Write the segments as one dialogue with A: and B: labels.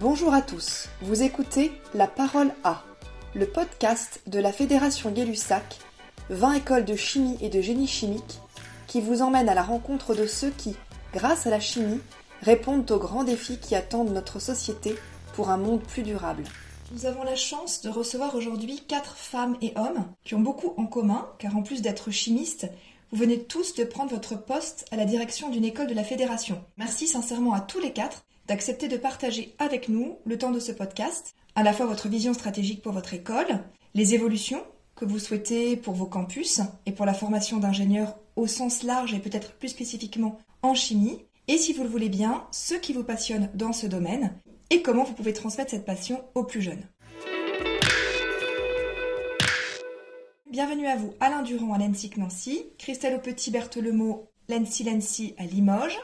A: Bonjour à tous, vous écoutez La Parole A, le podcast de la Fédération Gay-Lussac, 20 écoles de chimie et de génie chimique, qui vous emmène à la rencontre de ceux qui, grâce à la chimie, répondent aux grands défis qui attendent notre société pour un monde plus durable. Nous avons la chance de recevoir aujourd'hui quatre femmes et hommes qui ont beaucoup en commun, car en plus d'être chimistes, vous venez tous de prendre votre poste à la direction d'une école de la Fédération. Merci sincèrement à tous les quatre d'accepter de partager avec nous le temps de ce podcast, à la fois votre vision stratégique pour votre école, les évolutions que vous souhaitez pour vos campus et pour la formation d'ingénieurs au sens large et peut-être plus spécifiquement en chimie, et si vous le voulez bien, ce qui vous passionne dans ce domaine et comment vous pouvez transmettre cette passion aux plus jeunes. Bienvenue à vous, Alain Durand à l'ENSIC Nancy, Christelle Au Petit Berthelemo, l'ENSI Lancy à Limoges,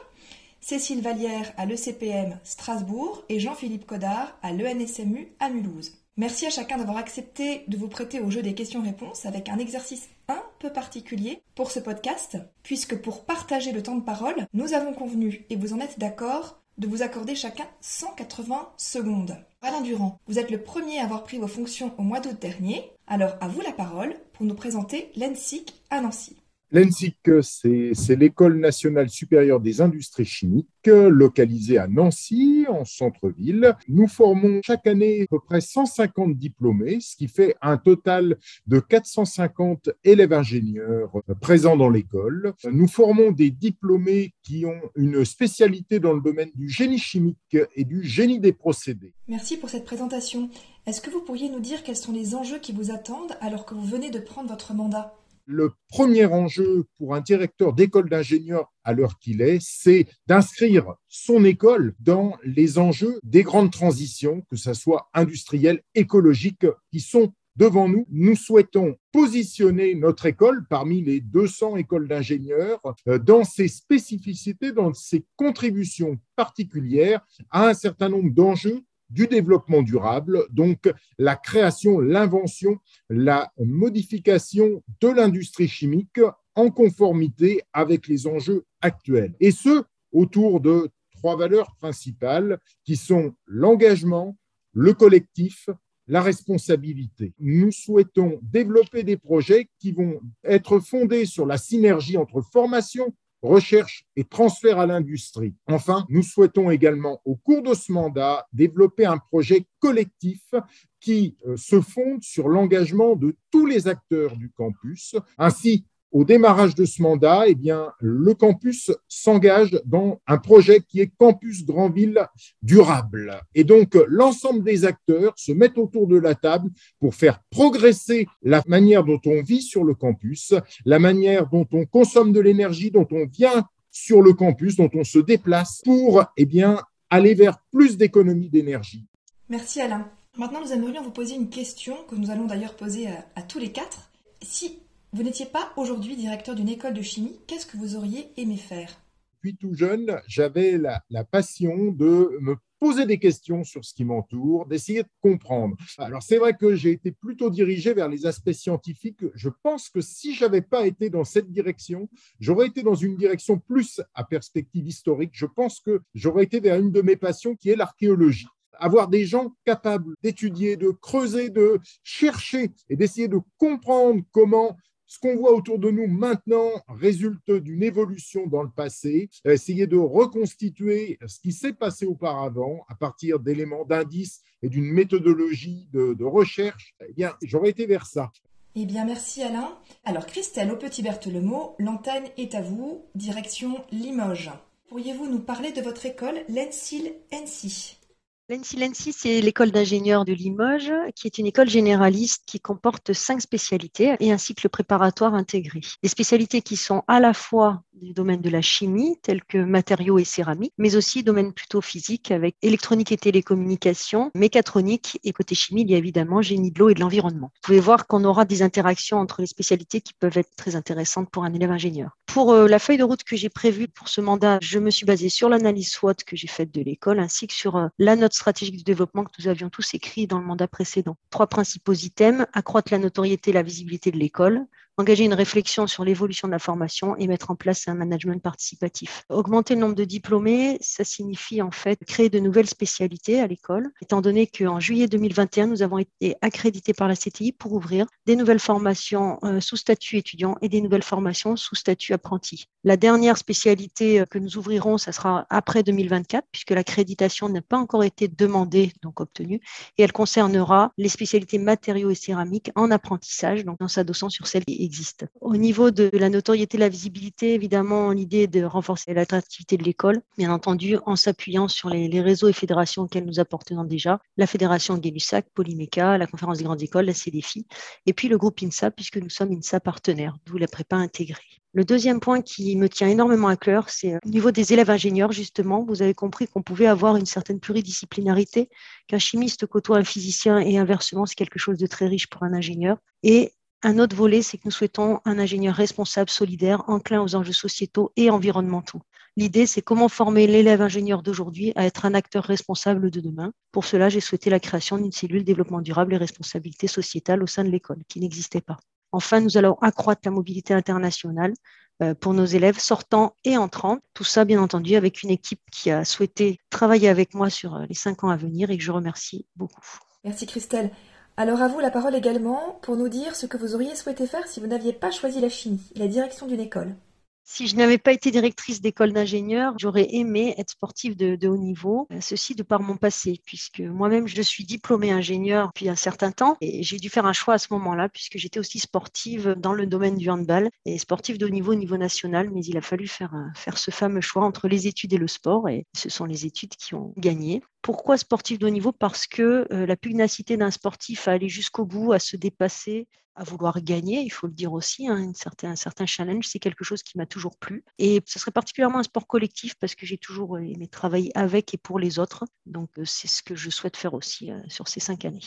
A: Cécile Vallière à l'ECPM Strasbourg et Jean-Philippe Codard à l'ENSMU à Mulhouse. Merci à chacun d'avoir accepté de vous prêter au jeu des questions-réponses avec un exercice un peu particulier pour ce podcast, puisque pour partager le temps de parole, nous avons convenu, et vous en êtes d'accord, de vous accorder chacun 180 secondes. Alain Durand, vous êtes le premier à avoir pris vos fonctions au mois d'août dernier, alors à vous la parole pour nous présenter l'ENSIC à Nancy.
B: L'ENSIC, c'est l'École nationale supérieure des industries chimiques, localisée à Nancy, en centre-ville. Nous formons chaque année à peu près 150 diplômés, ce qui fait un total de 450 élèves ingénieurs présents dans l'école. Nous formons des diplômés qui ont une spécialité dans le domaine du génie chimique et du génie des procédés.
A: Merci pour cette présentation. Est-ce que vous pourriez nous dire quels sont les enjeux qui vous attendent alors que vous venez de prendre votre mandat?
B: Le premier enjeu pour un directeur d'école d'ingénieur à l'heure qu'il est, c'est d'inscrire son école dans les enjeux des grandes transitions, que ce soit industrielles, écologiques, qui sont devant nous. Nous souhaitons positionner notre école parmi les 200 écoles d'ingénieurs euh, dans ses spécificités, dans ses contributions particulières à un certain nombre d'enjeux du développement durable, donc la création, l'invention, la modification de l'industrie chimique en conformité avec les enjeux actuels. Et ce, autour de trois valeurs principales qui sont l'engagement, le collectif, la responsabilité. Nous souhaitons développer des projets qui vont être fondés sur la synergie entre formation, recherche et transfert à l'industrie. Enfin, nous souhaitons également, au cours de ce mandat, développer un projet collectif qui euh, se fonde sur l'engagement de tous les acteurs du campus. Ainsi, au démarrage de ce mandat, eh bien, le campus s'engage dans un projet qui est Campus Grandville durable. Et donc, l'ensemble des acteurs se mettent autour de la table pour faire progresser la manière dont on vit sur le campus, la manière dont on consomme de l'énergie, dont on vient sur le campus, dont on se déplace pour eh bien, aller vers plus d'économie d'énergie.
A: Merci Alain. Maintenant, nous aimerions vous poser une question que nous allons d'ailleurs poser à, à tous les quatre. Si vous n'étiez pas aujourd'hui directeur d'une école de chimie. Qu'est-ce que vous auriez aimé faire?
B: Depuis tout jeune, j'avais la, passion de me poser des questions sur ce qui m'entoure, d'essayer de comprendre. Alors c'est vrai que j'ai été plutôt dirigé vers les aspects scientifiques. Je pense que si j'avais pas été dans cette direction, j'aurais été dans une direction plus à perspective historique. Je pense que j'aurais été vers une de mes passions qui est l'archéologie avoir des gens capables d'étudier, de creuser, de chercher et d'essayer de comprendre comment ce qu'on voit autour de nous maintenant résulte d'une évolution dans le passé. Essayer de reconstituer ce qui s'est passé auparavant à partir d'éléments, d'indices et d'une méthodologie de, recherche, eh bien, j'aurais été vers ça.
A: Eh bien, merci Alain. Alors, Christelle, au petit Berthelemo, l'antenne est à vous, direction Limoges. Pourriez-vous nous parler de votre école, l'ENSIL NC
C: L'ENSI c'est l'école d'ingénieurs de Limoges, qui est une école généraliste qui comporte cinq spécialités et un cycle préparatoire intégré. Des spécialités qui sont à la fois du domaine de la chimie, tels que matériaux et céramiques, mais aussi domaine plutôt physique avec électronique et télécommunications, mécatronique et côté chimie, il y a évidemment génie de l'eau et de l'environnement. Vous pouvez voir qu'on aura des interactions entre les spécialités qui peuvent être très intéressantes pour un élève ingénieur. Pour euh, la feuille de route que j'ai prévue pour ce mandat, je me suis basée sur l'analyse SWOT que j'ai faite de l'école ainsi que sur euh, la note stratégique de développement que nous avions tous écrit dans le mandat précédent. Trois principaux items, accroître la notoriété et la visibilité de l'école, engager une réflexion sur l'évolution de la formation et mettre en place un management participatif. Augmenter le nombre de diplômés, ça signifie en fait créer de nouvelles spécialités à l'école, étant donné qu'en juillet 2021, nous avons été accrédités par la CTI pour ouvrir des nouvelles formations euh, sous statut étudiant et des nouvelles formations sous statut apprenti. La dernière spécialité euh, que nous ouvrirons, ça sera après 2024, puisque l'accréditation n'a pas encore été demandée, donc obtenue, et elle concernera les spécialités matériaux et céramiques en apprentissage, donc en s'adossant sur celles qui existent. Au niveau de la notoriété, la visibilité, évidemment, l'idée de renforcer l'attractivité de l'école, bien entendu, en s'appuyant sur les, réseaux et fédérations auxquelles nous appartenons déjà, la Fédération Gay-Lussac, Polyméca, la Conférence des grandes écoles, la CDFI, et puis le groupe INSA, puisque nous sommes INSA partenaires, d'où la prépa intégrée. Le deuxième point qui me tient énormément à cœur, c'est euh, au niveau des élèves ingénieurs, justement. Vous avez compris qu'on pouvait avoir une certaine pluridisciplinarité, qu'un chimiste côtoie un physicien et inversement, c'est quelque chose de très riche pour un ingénieur. Et un autre volet, c'est que nous souhaitons un ingénieur responsable, solidaire, enclin aux enjeux sociétaux et environnementaux. L'idée, c'est comment former l'élève ingénieur d'aujourd'hui à être un acteur responsable de demain. Pour cela, j'ai souhaité la création d'une cellule développement durable et responsabilité sociétale au sein de l'école, qui n'existait pas. Enfin, nous allons accroître la mobilité internationale euh, pour nos élèves sortants et entrants. Tout ça, bien entendu, avec une équipe qui a souhaité travailler avec moi sur euh, les cinq ans à venir et que je remercie beaucoup.
A: Merci Christelle. Alors à vous la parole également pour nous dire ce que vous auriez souhaité faire si vous n'aviez pas choisi la chimie, la direction d'une école.
C: Si je n'avais pas été directrice d'école d'ingénieur, j'aurais aimé être sportive de, haut niveau, euh, ceci de par mon passé, puisque moi-même je suis diplômée ingénieur depuis un certain temps et j'ai dû faire un choix à ce moment-là, puisque j'étais aussi sportive dans le domaine du handball et sportive de haut niveau au niveau national, mais il a fallu faire, euh, faire ce fameux choix entre les études et le sport et ce sont les études qui ont gagné. Pourquoi sportif de haut niveau? Parce que euh, la pugnacité d'un sportif à aller jusqu'au bout, à se dépasser, à vouloir gagner, il faut le dire aussi, hein, un, certain, challenge, c'est quelque chose qui m'a toujours plu. Et ce serait particulièrement un sport collectif parce que j'ai toujours aimé travailler avec et pour les autres. Donc euh, c'est ce que je souhaite faire aussi euh, sur ces cinq années.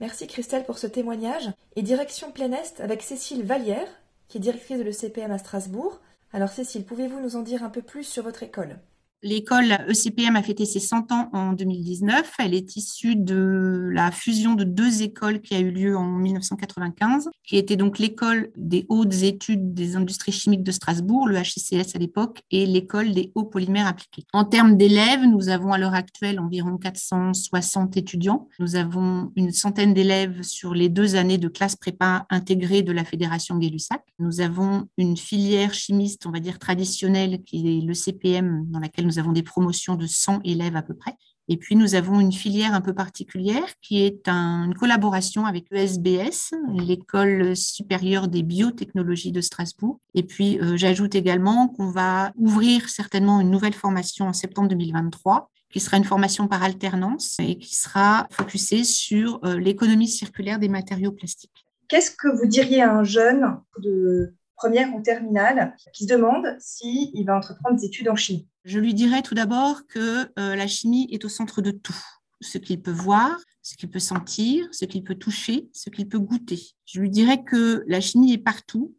A: Merci Christelle pour ce témoignage. Et direction plein Est avec Cécile Vallière, qui est directrice de l'ECPM à Strasbourg. Alors Cécile, pouvez-vous nous en dire un peu plus sur votre école?
D: L'école ECPM a fêté ses 100 ans en 2019. Elle est issue de la fusion de deux écoles qui a eu lieu en 1995, qui était donc l'école des hautes études des industries chimiques de Strasbourg, le HCCS à l'époque, et l'école des hauts polymères appliqués. En termes d'élèves, nous avons à l'heure actuelle environ 460 étudiants. Nous avons une centaine d'élèves sur les deux années de classe prépa intégrée de la Fédération Gay-Lussac. Nous avons une filière chimiste, on va dire traditionnelle, qui est le CPM, dans laquelle nous nous avons des promotions de 100 élèves à peu près. Et puis, nous avons une filière un peu particulière qui est une collaboration avec l'ESBS, l'École supérieure des biotechnologies de Strasbourg. Et puis, euh, j'ajoute également qu'on va ouvrir certainement une nouvelle formation en septembre 2023 qui sera une formation par alternance et qui sera focusée sur euh, l'économie circulaire des matériaux plastiques.
A: Qu'est-ce que vous diriez à un jeune de première ou terminale qui se demande s'il va entreprendre des études en chimie
D: Je lui dirais tout d'abord que euh, la chimie est au centre de tout. Ce qu'il peut voir, ce qu'il peut sentir, ce qu'il peut toucher, ce qu'il peut goûter. Je lui dirais que la chimie est partout,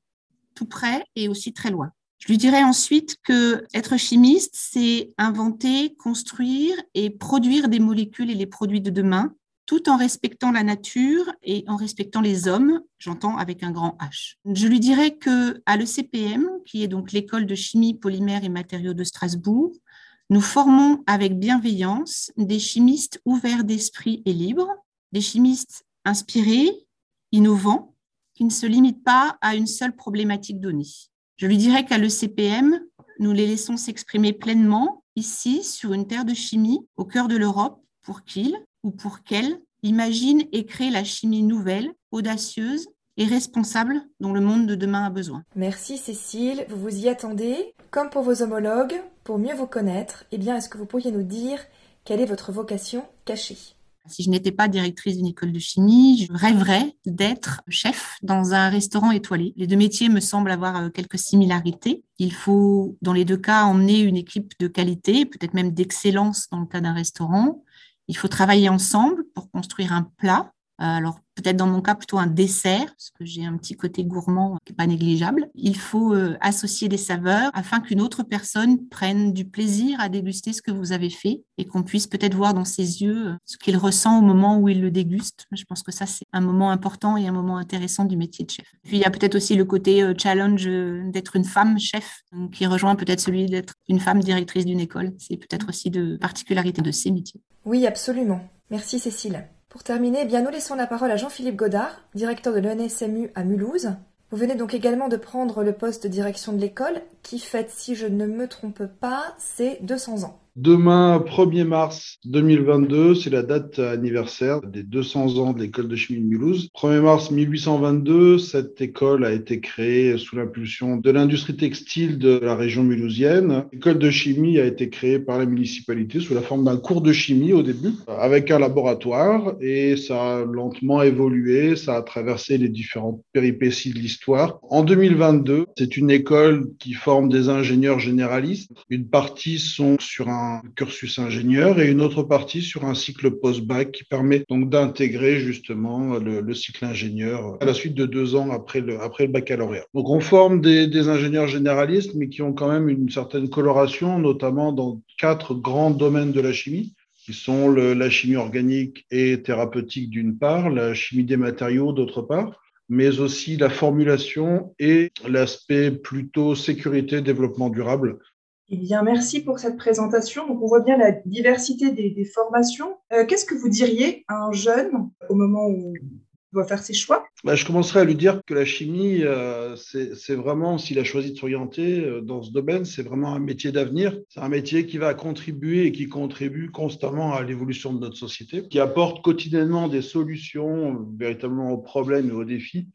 D: tout près et aussi très loin. Je lui dirais ensuite que être chimiste, c'est inventer, construire et produire des molécules et les produits de demain tout en respectant la nature et en respectant les hommes, j'entends avec un grand H. Je lui dirais que à l'ECPM, qui est donc l'école de chimie, polymère et matériaux de Strasbourg, nous formons avec bienveillance des chimistes ouverts d'esprit et libres, des chimistes inspirés, innovants, qui ne se limitent pas à une seule problématique donnée. Je lui dirais qu'à l'ECPM, nous les laissons s'exprimer pleinement ici sur une terre de chimie au cœur de l'Europe pour qu'ils, ou pour qu'elle imagine et crée la chimie nouvelle, audacieuse et responsable dont le monde de demain a besoin.
A: Merci Cécile, vous vous y attendez? Comme pour vos homologues, pour mieux vous connaître, eh bien, est-ce que vous pourriez nous dire quelle est votre vocation cachée?
D: Si je n'étais pas directrice d'une école de chimie, je rêverais d'être chef dans un restaurant étoilé. Les deux métiers me semblent avoir euh, quelques similarités. Il faut, dans les deux cas, emmener une équipe de qualité, peut-être même d'excellence dans le cas d'un restaurant. Il faut travailler ensemble pour construire un plat alors peut-être dans mon cas plutôt un dessert, parce que j'ai un petit côté gourmand qui n'est pas négligeable. Il faut euh, associer des saveurs afin qu'une autre personne prenne du plaisir à déguster ce que vous avez fait et qu'on puisse peut-être voir dans ses yeux euh, ce qu'il ressent au moment où il le déguste. Je pense que ça, c'est un moment important et un moment intéressant du métier de chef. Puis il y a peut-être aussi le côté euh, challenge d'être une femme chef, qui rejoint peut-être celui d'être une femme directrice d'une école. C'est peut-être aussi de particularité de ces métiers.
A: Oui, absolument. Merci Cécile. Pour terminer, eh bien nous laissons la parole à Jean-Philippe Godard, directeur de l'ENSMU à Mulhouse. Vous venez donc également de prendre le poste de direction de l'école, qui fête, si je ne me trompe pas, ses 200 ans.
E: Demain, 1er mars 2022, c'est la date anniversaire des 200 ans de l'école de chimie de Mulhouse. 1er mars 1822, cette école a été créée sous l'impulsion de l'industrie textile de la région mulhousienne. L'école de chimie a été créée par la municipalité sous la forme d'un cours de chimie au début, avec un laboratoire, et ça a lentement évolué, ça a traversé les différentes péripéties de l'histoire. En 2022, c'est une école qui forme des ingénieurs généralistes. Une partie sont sur un cursus ingénieur et une autre partie sur un cycle post-bac qui permet donc d'intégrer justement le, cycle ingénieur à la suite de deux ans après le, après le baccalauréat. Donc on forme des ingénieurs généralistes mais qui ont quand même une certaine coloration, notamment dans quatre grands domaines de la chimie qui sont la chimie organique et thérapeutique d'une part, la chimie des matériaux d'autre part, mais aussi la formulation et l'aspect plutôt sécurité, développement durable
A: eh bien, merci pour cette présentation. Donc, on voit bien la diversité des, formations. Euh, qu'est-ce que vous diriez à un jeune au moment où il doit faire ses choix?
E: Bah, Je commencerai à lui dire que la chimie, euh, c'est vraiment, s'il a choisi de s'orienter euh, dans ce domaine, c'est vraiment un métier d'avenir. C'est un métier qui va contribuer et qui contribue constamment à l'évolution de notre société, qui apporte quotidiennement des solutions véritablement aux problèmes et aux défis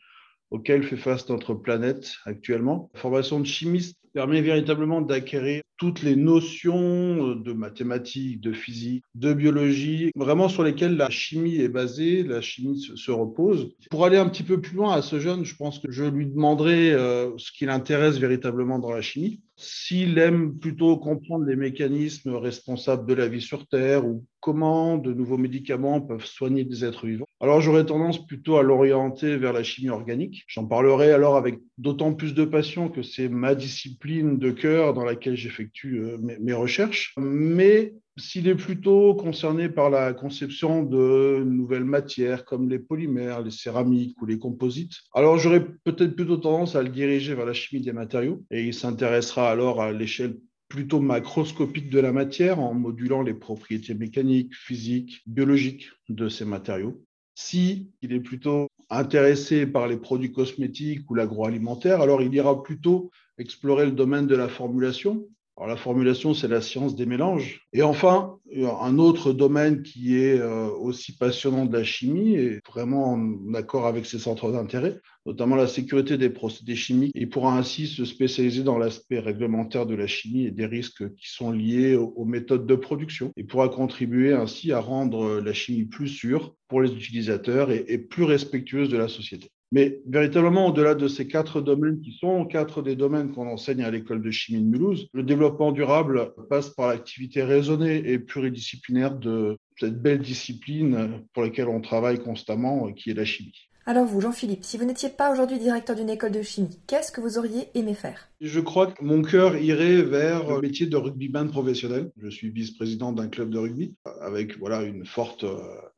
E: auxquels fait face notre planète actuellement. La formation de chimiste permet véritablement d'acquérir toutes les notions de mathématiques, de physique, de biologie, vraiment sur lesquelles la chimie est basée, la chimie se, repose. Pour aller un petit peu plus loin à ce jeune, je pense que je lui demanderai euh, ce qui l'intéresse véritablement dans la chimie. S'il aime plutôt comprendre les mécanismes responsables de la vie sur Terre ou comment de nouveaux médicaments peuvent soigner des êtres vivants, alors j'aurais tendance plutôt à l'orienter vers la chimie organique. J'en parlerai alors avec d'autant plus de passion que c'est ma discipline de cœur dans laquelle j'effectue euh, mes, recherches. Mais s'il est plutôt concerné par la conception de nouvelles matières comme les polymères, les céramiques ou les composites, alors j'aurais peut-être plutôt tendance à le diriger vers la chimie des matériaux et il s'intéressera alors à l'échelle plutôt macroscopique de la matière en modulant les propriétés mécaniques, physiques, biologiques de ces matériaux. Si il est plutôt intéressé par les produits cosmétiques ou l'agroalimentaire, alors il ira plutôt explorer le domaine de la formulation. Alors la formulation, c'est la science des mélanges. Et enfin, un autre domaine qui est euh, aussi passionnant de la chimie et vraiment en accord avec ses centres d'intérêt, notamment la sécurité des procédés chimiques. Il pourra ainsi se spécialiser dans l'aspect réglementaire de la chimie et des risques qui sont liés aux méthodes de production. Il pourra contribuer ainsi à rendre la chimie plus sûre pour les utilisateurs et plus respectueuse de la société. Mais véritablement, au-delà de ces quatre domaines qui sont quatre des domaines qu'on enseigne à l'école de chimie de Mulhouse, le développement durable passe par l'activité raisonnée et pluridisciplinaire de cette belle discipline pour laquelle on travaille constamment, qui est la chimie.
A: Alors vous, Jean-Philippe, si vous n'étiez pas aujourd'hui directeur d'une école de chimie, qu'est-ce que vous auriez aimé faire?
E: Je crois que mon cœur irait vers le métier de rugbyman professionnel. Je suis vice-président d'un club de rugby avec voilà une forte, euh,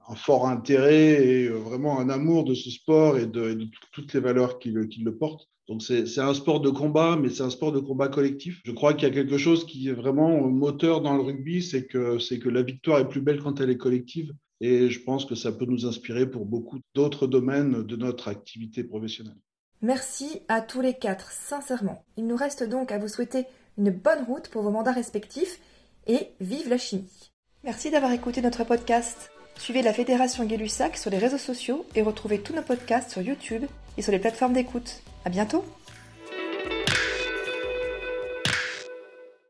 E: un fort intérêt et euh, vraiment un amour de ce sport et de, toutes les valeurs qui le, qui portent. Donc c'est un sport de combat, mais c'est un sport de combat collectif. Je crois qu'il y a quelque chose qui est vraiment moteur dans le rugby, c'est que, que la victoire est plus belle quand elle est collective. Et je pense que ça peut nous inspirer pour beaucoup d'autres domaines de notre activité professionnelle.
A: Merci à tous les quatre, sincèrement. Il nous reste donc à vous souhaiter une bonne route pour vos mandats respectifs et vive la chimie. Merci d'avoir écouté notre podcast. Suivez la Fédération Gay-Lussac sur les réseaux sociaux et retrouvez tous nos podcasts sur YouTube et sur les plateformes d'écoute. À bientôt!